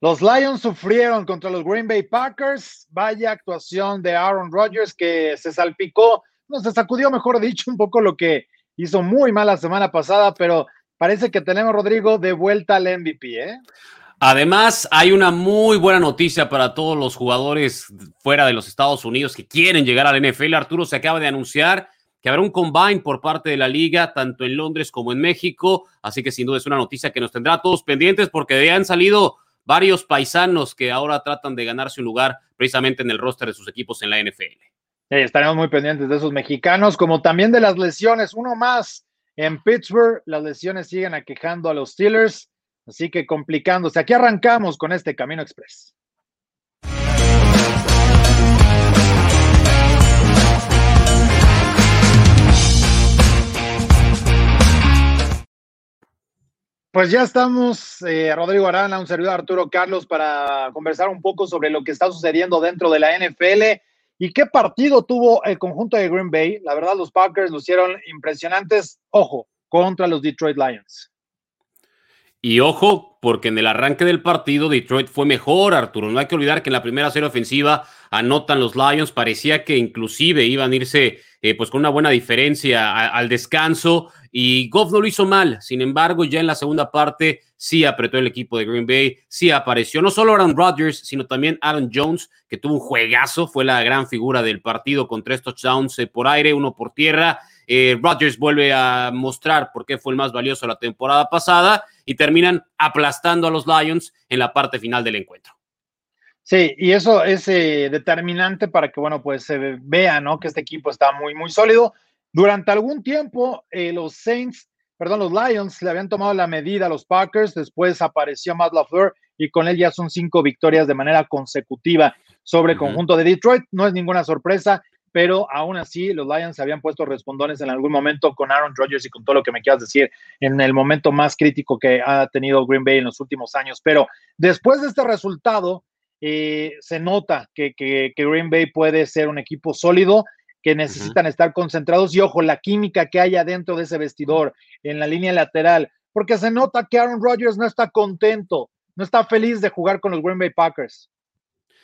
Los Lions sufrieron contra los Green Bay Packers. Vaya actuación de Aaron Rodgers que se salpicó, no se sacudió, mejor dicho, un poco lo que hizo muy mal la semana pasada, pero parece que tenemos, Rodrigo, de vuelta al MVP, ¿eh? Además, hay una muy buena noticia para todos los jugadores fuera de los Estados Unidos que quieren llegar al NFL. Arturo se acaba de anunciar que habrá un combine por parte de la liga, tanto en Londres como en México. Así que sin duda es una noticia que nos tendrá a todos pendientes porque han salido varios paisanos que ahora tratan de ganarse un lugar precisamente en el roster de sus equipos en la NFL. estaremos muy pendientes de esos mexicanos, como también de las lesiones. Uno más en Pittsburgh, las lesiones siguen aquejando a los Steelers. Así que complicándose. Aquí arrancamos con este Camino Express. Pues ya estamos, eh, Rodrigo Arana, un servidor Arturo Carlos, para conversar un poco sobre lo que está sucediendo dentro de la NFL y qué partido tuvo el conjunto de Green Bay. La verdad, los Packers lo hicieron impresionantes, ojo, contra los Detroit Lions. Y ojo, porque en el arranque del partido Detroit fue mejor, Arturo. No hay que olvidar que en la primera serie ofensiva anotan los Lions. Parecía que inclusive iban a irse eh, pues con una buena diferencia al descanso. Y Goff no lo hizo mal. Sin embargo, ya en la segunda parte sí apretó el equipo de Green Bay, sí apareció no solo Aaron Rodgers, sino también Aaron Jones, que tuvo un juegazo, fue la gran figura del partido con tres touchdowns eh, por aire, uno por tierra. Eh, Rodgers vuelve a mostrar por qué fue el más valioso la temporada pasada y terminan aplastando a los Lions en la parte final del encuentro. Sí, y eso es eh, determinante para que, bueno, pues se vea, ¿no? Que este equipo está muy, muy sólido. Durante algún tiempo, eh, los Saints, perdón, los Lions le habían tomado la medida a los Packers, después apareció Matt LaFleur y con él ya son cinco victorias de manera consecutiva sobre el conjunto de Detroit. No es ninguna sorpresa pero aún así los Lions se habían puesto respondones en algún momento con Aaron Rodgers y con todo lo que me quieras decir en el momento más crítico que ha tenido Green Bay en los últimos años. Pero después de este resultado, eh, se nota que, Green Bay puede ser un equipo sólido, que necesitan estar concentrados y ojo, la química que hay adentro de ese vestidor, en la línea lateral, porque se nota que Aaron Rodgers no está contento, no está feliz de jugar con los Green Bay Packers.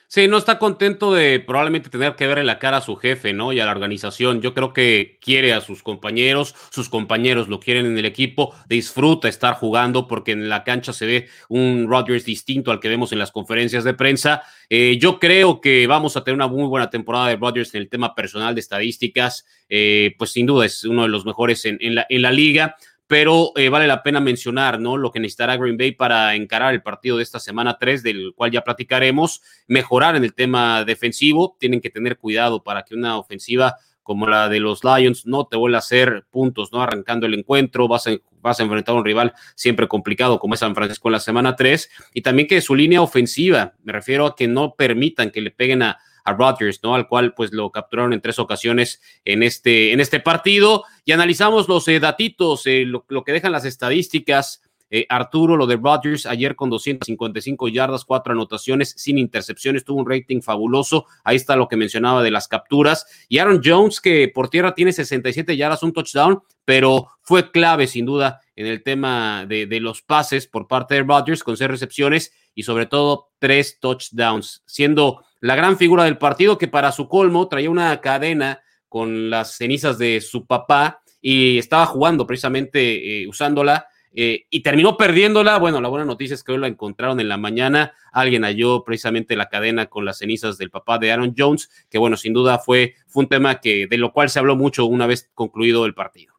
Sí, no está contento de probablemente tener que ver en la cara a su jefe, ¿no? Y a la organización. Yo creo que quiere a sus compañeros, sus compañeros lo quieren en el equipo, disfruta estar jugando porque en la cancha se ve un Rodgers distinto al que vemos en las conferencias de prensa. Eh, yo creo que vamos a tener una muy buena temporada de Rodgers en el tema personal de estadísticas. Eh, pues sin duda es uno de los mejores en, la, en la liga pero eh, vale la pena mencionar, ¿no? Lo que necesitará Green Bay para encarar el partido de esta semana 3, del cual ya platicaremos, mejorar en el tema defensivo, tienen que tener cuidado para que una ofensiva como la de los Lions no te vuelva a hacer puntos, ¿no? Arrancando el encuentro, vas a, vas a enfrentar a un rival siempre complicado como es San Francisco en la semana 3, y también que su línea ofensiva, me refiero a que no permitan que le peguen a a Rodgers, ¿no? Al cual pues lo capturaron en tres ocasiones en este, en este partido. Y analizamos los eh, datitos, eh, lo, que dejan las estadísticas. Eh, Arturo, lo de Rodgers, ayer con 255 yardas, cuatro anotaciones, sin intercepciones, tuvo un rating fabuloso. Ahí está lo que mencionaba de las capturas. Y Aaron Jones, que por tierra tiene 67 yardas, un touchdown, pero fue clave sin duda en el tema de, de los pases por parte de Rodgers con seis recepciones y sobre todo tres touchdowns, siendo la gran figura del partido que para su colmo traía una cadena con las cenizas de su papá y estaba jugando precisamente eh, usándola eh, y terminó perdiéndola. Bueno, la buena noticia es que hoy la encontraron en la mañana. Alguien halló precisamente la cadena con las cenizas del papá de Aaron Jones, que bueno, sin duda fue, fue un tema que, de lo cual se habló mucho una vez concluido el partido.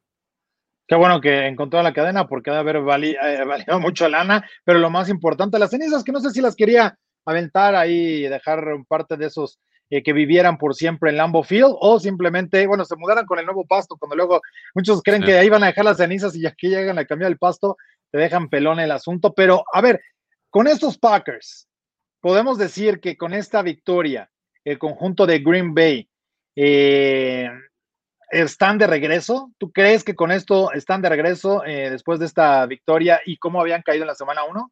Qué bueno que encontró la cadena porque debe haber eh, valido mucho lana, pero lo más importante, las cenizas que no sé si las quería aventar ahí y dejar parte de esos eh, que vivieran por siempre en Lambo Field o simplemente, bueno, se mudaran con el nuevo pasto, cuando luego muchos creen que ahí van a dejar las cenizas y aquí llegan a cambiar el pasto, te dejan pelón el asunto, pero a ver, con estos Packers, podemos decir que con esta victoria, el conjunto de Green Bay, eh, están de regreso. ¿Tú crees que con esto están de regreso eh, después de esta victoria y cómo habían caído en la semana 1?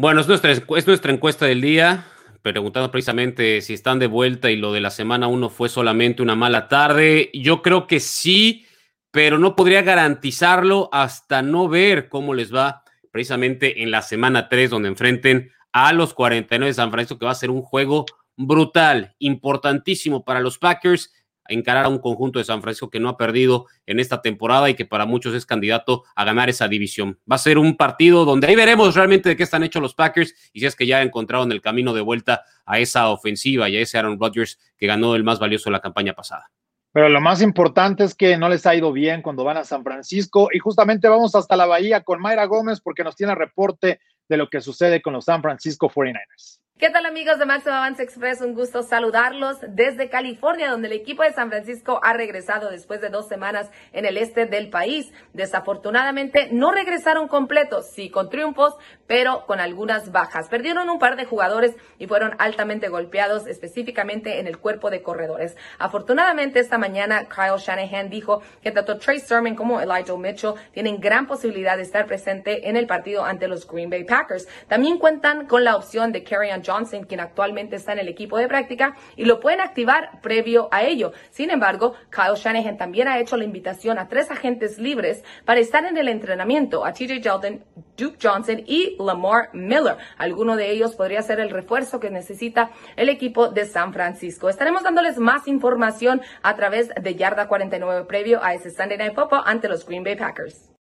Bueno, es nuestra, es nuestra encuesta del día, preguntando precisamente si están de vuelta y lo de la semana 1 fue solamente una mala tarde. Yo creo que sí, pero no podría garantizarlo hasta no ver cómo les va precisamente en la semana 3, donde enfrenten a los 49 de San Francisco, que va a ser un juego brutal, importantísimo para los Packers encarar a un conjunto de San Francisco que no ha perdido en esta temporada y que para muchos es candidato a ganar esa división. Va a ser un partido donde ahí veremos realmente de qué están hechos los Packers y si es que ya encontraron el camino de vuelta a esa ofensiva y a ese Aaron Rodgers que ganó el más valioso de la campaña pasada. Pero lo más importante es que no les ha ido bien cuando van a San Francisco y justamente vamos hasta la bahía con Mayra Gómez porque nos tiene reporte de lo que sucede con los San Francisco 49ers. ¿Qué tal amigos de Máximo Avance Express? Un gusto saludarlos desde California, donde el equipo de San Francisco ha regresado después de dos semanas en el este del país. Desafortunadamente no regresaron completos, sí con triunfos, pero con algunas bajas. Perdieron un par de jugadores y fueron altamente golpeados, específicamente en el cuerpo de corredores. Afortunadamente esta mañana Kyle Shanahan dijo que tanto Trey Sermon como Elijah Mitchell tienen gran posibilidad de estar presente en el partido ante los Green Bay Packers. También cuentan con la opción de Kerryon Johnson, quien actualmente está en el equipo de práctica, y lo pueden activar previo a ello. Sin embargo, Kyle Shanahan también ha hecho la invitación a tres agentes libres para estar en el entrenamiento, a TJ Jelton, Duke Johnson y Lamar Miller. Alguno de ellos podría ser el refuerzo que necesita el equipo de San Francisco. Estaremos dándoles más información a través de Yarda 49 previo a ese Sunday Night Football ante los Green Bay Packers.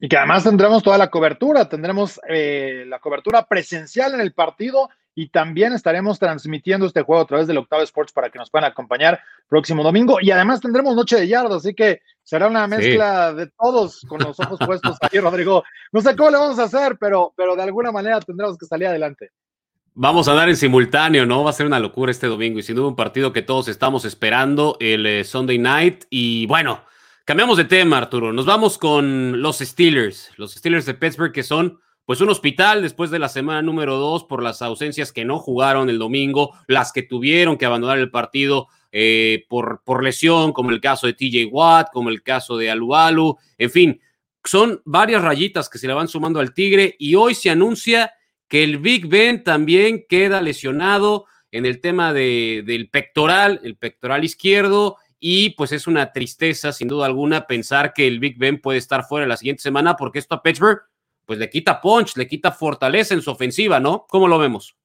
Y que además tendremos toda la cobertura, tendremos eh, la cobertura presencial en el partido y también estaremos transmitiendo este juego a través del Octavo Sports para que nos puedan acompañar próximo domingo. Y además tendremos Noche de Yarda, así que será una mezcla de todos con los ojos puestos ahí, Rodrigo. No sé cómo le vamos a hacer, pero, pero de alguna manera tendremos que salir adelante. Vamos a dar en simultáneo, ¿no? Va a ser una locura este domingo y sin duda un partido que todos estamos esperando, el eh, Sunday Night. Y bueno, Cambiamos de tema, Arturo. Nos vamos con los Steelers. Los Steelers de Pittsburgh, que son pues un hospital después de la semana número dos por las ausencias que no jugaron el domingo, las que tuvieron que abandonar el partido eh, por, por lesión, como el caso de TJ Watt, como el caso de Alualu, en fin, son varias rayitas que se le van sumando al Tigre y hoy se anuncia que el Big Ben también queda lesionado en el tema de, del pectoral, el pectoral izquierdo, y pues es una tristeza, sin duda alguna, pensar que el Big Ben puede estar fuera la siguiente semana, porque esto a Pittsburgh, pues le quita punch, le quita fortaleza en su ofensiva, ¿no? ¿Cómo lo vemos?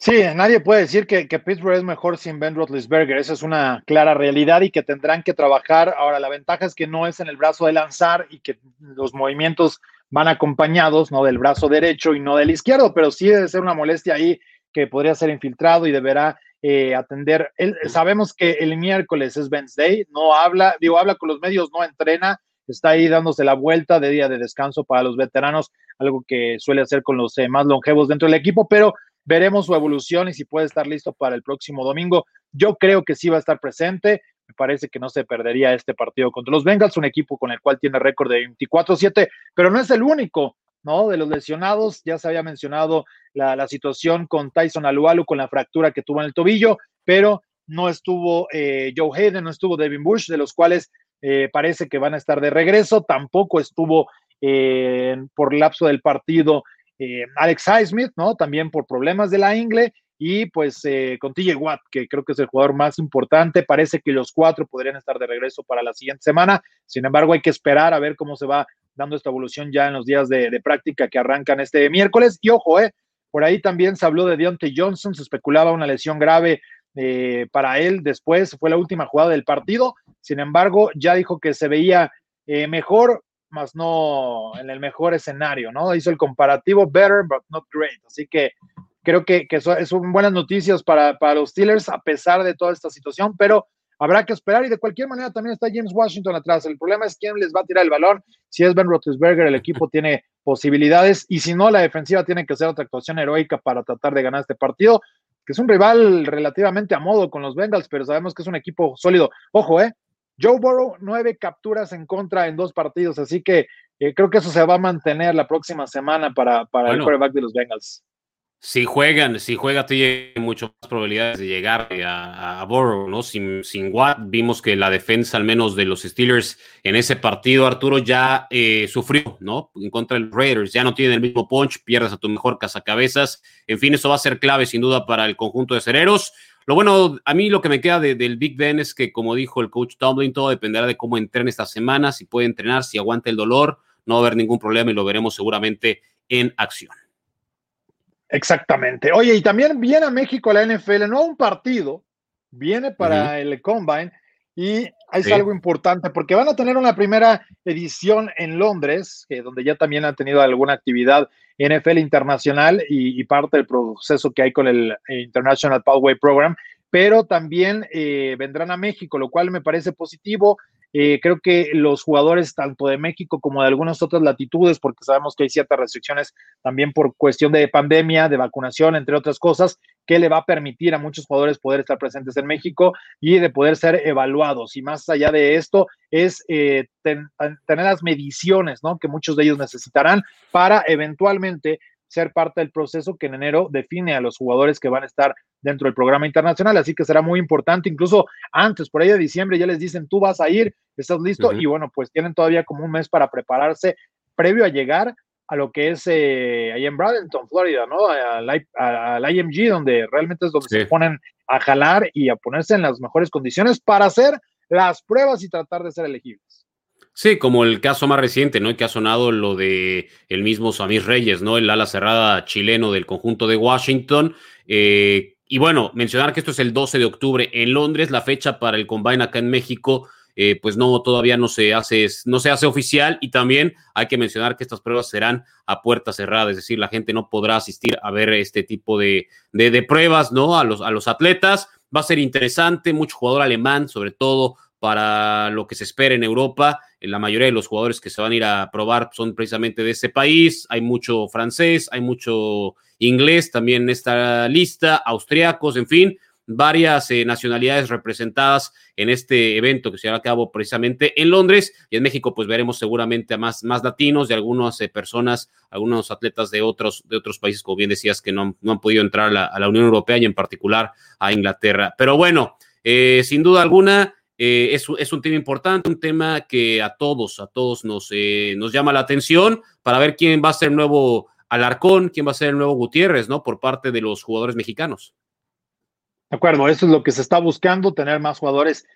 Sí, nadie puede decir que, que, Pittsburgh es mejor sin Ben Roethlisberger. Esa es una clara realidad y que tendrán que trabajar. Ahora, la ventaja es que no es en el brazo de lanzar y que los movimientos van acompañados, ¿no? Del brazo derecho y no del izquierdo, pero sí debe ser una molestia ahí que podría ser infiltrado y deberá eh, atender. sabemos que el miércoles es Wednesday, no habla, digo, habla con los medios, no entrena, está ahí dándose la vuelta de día de descanso para los veteranos, algo que suele hacer con los eh, más longevos dentro del equipo, pero veremos su evolución y si puede estar listo para el próximo domingo. Yo creo que sí va a estar presente. Me parece que no se perdería este partido contra los Bengals, un equipo con el cual tiene récord de 24-7, pero no es el único. ¿No? De los lesionados, ya se había mencionado la, situación con Tyson Alualu con la fractura que tuvo en el tobillo, pero no estuvo eh, Joe Hayden, no estuvo Devin Bush, de los cuales eh, parece que van a estar de regreso, tampoco estuvo eh, por lapso del partido Alex Highsmith, ¿no? También por problemas de la ingle, y pues con TJ Watt, que creo que es el jugador más importante, parece que los cuatro podrían estar de regreso para la siguiente semana, sin embargo hay que esperar a ver cómo se va dando esta evolución ya en los días de, práctica que arrancan este miércoles. Y ojo, eh, por ahí también se habló de Deontay Johnson, se especulaba una lesión grave eh, para él después, fue la última jugada del partido. Sin embargo, ya dijo que se veía eh, mejor, más no en el mejor escenario, ¿no? Hizo el comparativo better, but not great. Así que creo que, que son buenas noticias para, para los Steelers a pesar de toda esta situación, pero habrá que esperar y de cualquier manera también está James Washington atrás. El problema es quién les va a tirar el balón. Si es Ben Roethlisberger, el equipo tiene posibilidades y si no, la defensiva tiene que hacer otra actuación heroica para tratar de ganar este partido, que es un rival relativamente a modo con los Bengals, pero sabemos que es un equipo sólido. Ojo, ¿eh? Joe Burrow, nueve capturas en contra en dos partidos, así que eh, creo que eso se va a mantener la próxima semana para, para el quarterback de los Bengals. Si juegan, si juega, tiene mucho más probabilidades de llegar a, a ¿no? Sin, sin Watt, vimos que la defensa, al menos de los Steelers, en ese partido, Arturo ya eh, sufrió, ¿no? En contra de los Raiders, ya no tiene el mismo punch, pierdes a tu mejor cazacabezas. En fin, eso va a ser clave, sin duda, para el conjunto de cereros. Lo bueno, a mí lo que me queda del Big Ben es que, como dijo el coach Tomlin, todo dependerá de cómo entrene esta semana, si puede entrenar, si aguanta el dolor, no va a haber ningún problema y lo veremos seguramente en acción. Exactamente. Oye, y también viene a México la NFL, no un partido, viene para el Combine y es algo importante porque van a tener una primera edición en Londres, donde ya también han tenido alguna actividad NFL internacional y, parte del proceso que hay con el International Pathway Program, pero también eh, vendrán a México, lo cual me parece positivo. Eh, creo que los jugadores tanto de México como de algunas otras latitudes, porque sabemos que hay ciertas restricciones también por cuestión de pandemia, de vacunación, entre otras cosas, que le va a permitir a muchos jugadores poder estar presentes en México y de poder ser evaluados. Y más allá de esto, es eh, tener las mediciones, ¿no? Que muchos de ellos necesitarán para eventualmente ser parte del proceso que en enero define a los jugadores que van a estar dentro del programa internacional, así que será muy importante, incluso antes, por ahí de diciembre, ya les dicen, tú vas a ir, estás listo, y bueno, pues tienen todavía como un mes para prepararse previo a llegar a lo que es eh, ahí en Bradenton, Florida, ¿no? Al, IMG, donde realmente es donde se ponen a jalar y a ponerse en las mejores condiciones para hacer las pruebas y tratar de ser elegibles. Sí, como el caso más reciente, ¿no? Que ha sonado lo de el mismo Samir Reyes, ¿no? El ala cerrada chileno del conjunto de Washington. Eh, y bueno, mencionar que esto es el 12 de octubre en Londres, la fecha para el Combine acá en México, eh, pues no, todavía no se, hace, no se hace oficial y también hay que mencionar que estas pruebas serán a puerta cerrada, es decir, la gente no podrá asistir a ver este tipo de, de, de pruebas, ¿no? A los, a los atletas. Va a ser interesante, mucho jugador alemán, sobre todo para lo que se espera en Europa. La mayoría de los jugadores que se van a ir a probar son precisamente de ese país. Hay mucho francés, hay mucho inglés también en esta lista, austriacos, en fin, varias eh, nacionalidades representadas en este evento que se lleva a cabo precisamente en Londres y en México pues veremos seguramente a más, más latinos y algunas eh, personas, algunos atletas de otros, de otros países, como bien decías, que no, no han podido entrar a la, Unión Europea y en particular a Inglaterra. Pero bueno, eh, sin duda alguna, eh, es, un tema importante, un tema que a todos, a todos nos, eh, nos llama la atención para ver quién va a ser el nuevo Alarcón, quién va a ser el nuevo Gutiérrez, ¿no? Por parte de los jugadores mexicanos. De acuerdo, eso es lo que se está buscando, tener más jugadores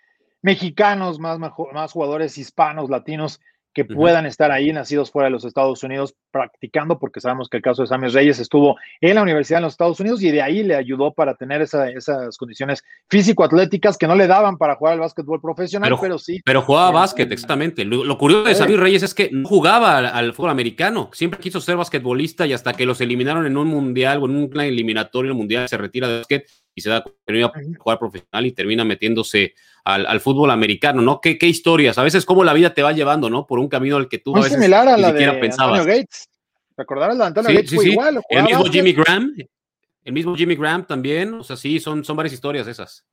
mexicanos, más, más jugadores hispanos, latinos que puedan estar ahí nacidos fuera de los Estados Unidos practicando, porque sabemos que el caso de Samuel Reyes estuvo en la universidad en los Estados Unidos y de ahí le ayudó para tener esas condiciones físico-atléticas que no le daban para jugar al básquetbol profesional, pero, sí. Pero jugaba básquet, exactamente. Lo, curioso de Samuel Reyes es que no jugaba al, fútbol americano, siempre quiso ser basquetbolista y hasta que los eliminaron en un mundial o en un eliminatorio mundial se retira de básquet y se da cuenta a jugar profesional y termina metiéndose al, fútbol americano, ¿no? ¿Qué, ¿Qué, historias? A veces cómo la vida te va llevando, ¿no? Por un camino al que tú a veces similar a la de Antonio Gates. ¿Recordarás la de Antonio Gates? Fue igual. El mismo Jimmy Graham. El mismo Jimmy Graham también. O sea, sí, son, son varias historias esas.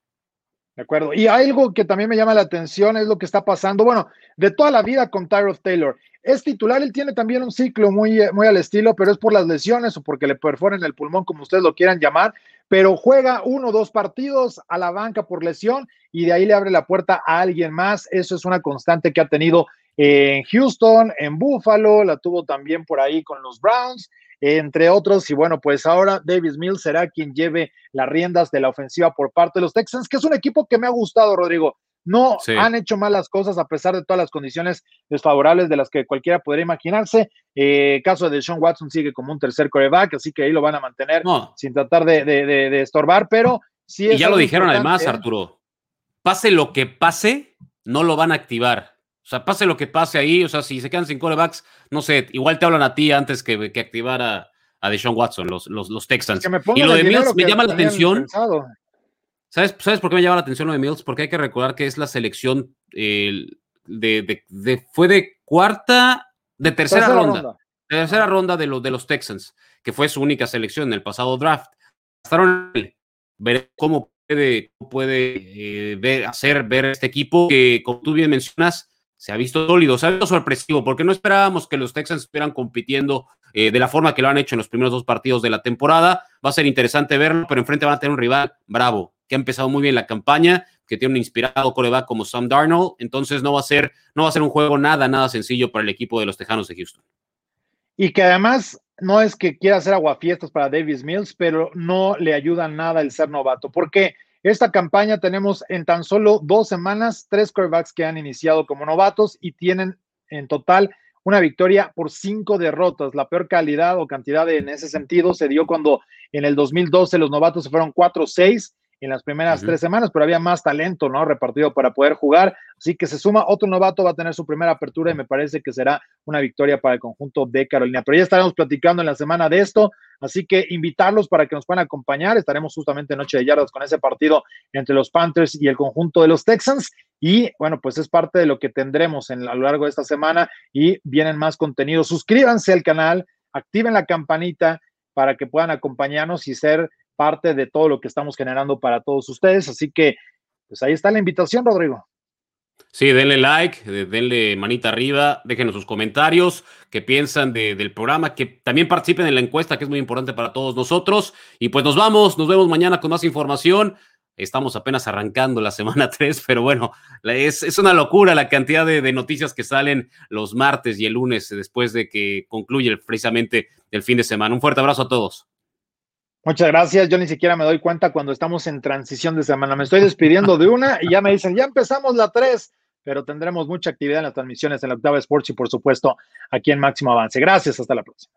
De acuerdo. Y algo que también me llama la atención es lo que está pasando, bueno, de toda la vida con Tyrod Taylor. Es titular, él tiene también un ciclo muy, muy al estilo, pero es por las lesiones o porque le perforen el pulmón, como ustedes lo quieran llamar, pero juega uno o dos partidos a la banca por lesión y de ahí le abre la puerta a alguien más. Eso es una constante que ha tenido en Houston, en Buffalo, la tuvo también por ahí con los Browns, entre otros. Y bueno, pues ahora Davis Mills será quien lleve las riendas de la ofensiva por parte de los Texans, que es un equipo que me ha gustado, Rodrigo. No han hecho malas cosas a pesar de todas las condiciones desfavorables de las que cualquiera podría imaginarse. Eh, caso de Sean Watson sigue como un tercer coreback, así que ahí lo van a mantener sin tratar de, estorbar, pero sí Y ya lo dijeron además, Arturo. Pase lo que pase, no lo van a activar. O sea, pase lo que pase ahí, o sea, si se quedan sin corebacks, no sé, igual te hablan a ti antes que, que activar a, a Deshaun Watson, los, los, Texans. y lo de Mills me llama la atención. ¿Sabes, ¿Sabes por qué me llama la atención lo de Mills? Porque hay que recordar que es la selección de, de, fue de cuarta, de tercera, ronda, De tercera ronda de, los de los Texans, que fue su única selección en el pasado draft. ver cómo puede, puede eh, hacer ver este equipo que, como tú bien mencionas, se ha visto sólido, se ha visto sorpresivo, porque no esperábamos que los Texans estuvieran compitiendo eh, de la forma que lo han hecho en los primeros dos partidos de la temporada. Va a ser interesante verlo, pero enfrente van a tener un rival bravo, que ha empezado muy bien la campaña, que tiene un inspirado coreback como Sam Darnold, entonces no va a ser, no va a ser un juego nada, nada sencillo para el equipo de los Tejanos de Houston. Y que además no es que quiera hacer aguafiestas para Davis Mills, pero no le ayuda nada el ser novato. ¿Por qué? Esta campaña tenemos en tan solo dos semanas tres quarterbacks que han iniciado como novatos y tienen en total una victoria por cinco derrotas. La peor calidad o cantidad en ese sentido se dio cuando en el 2012 los novatos fueron 4-6 en las primeras tres semanas, pero había más talento, ¿no? Repartido para poder jugar. Así que se suma otro novato, va a tener su primera apertura y me parece que será una victoria para el conjunto de Carolina. Pero ya estaremos platicando en la semana de esto, así que invitarlos para que nos puedan acompañar. Estaremos justamente en Noche de Yardas con ese partido entre los Panthers y el conjunto de los Texans. Y bueno, pues es parte de lo que tendremos en, a lo largo de esta semana y vienen más contenidos. Suscríbanse al canal, activen la campanita para que puedan acompañarnos y ser parte de todo lo que estamos generando para todos ustedes. Así que, pues ahí está la invitación, Rodrigo. Sí, denle like, denle manita arriba, déjenos sus comentarios, qué piensan del programa, que también participen en la encuesta, que es muy importante para todos nosotros. Y pues nos vamos, nos vemos mañana con más información. Estamos apenas arrancando la semana 3, pero bueno, es, es una locura la cantidad de, de, noticias que salen los martes y el lunes después de que concluye precisamente el fin de semana. Un fuerte abrazo a todos. Muchas gracias. Yo ni siquiera me doy cuenta cuando estamos en transición de semana. Me estoy despidiendo de una y ya me dicen, ya empezamos la 3, pero tendremos mucha actividad en las transmisiones en la Octava Sports y por supuesto aquí en Máximo Avance. Gracias. Hasta la próxima.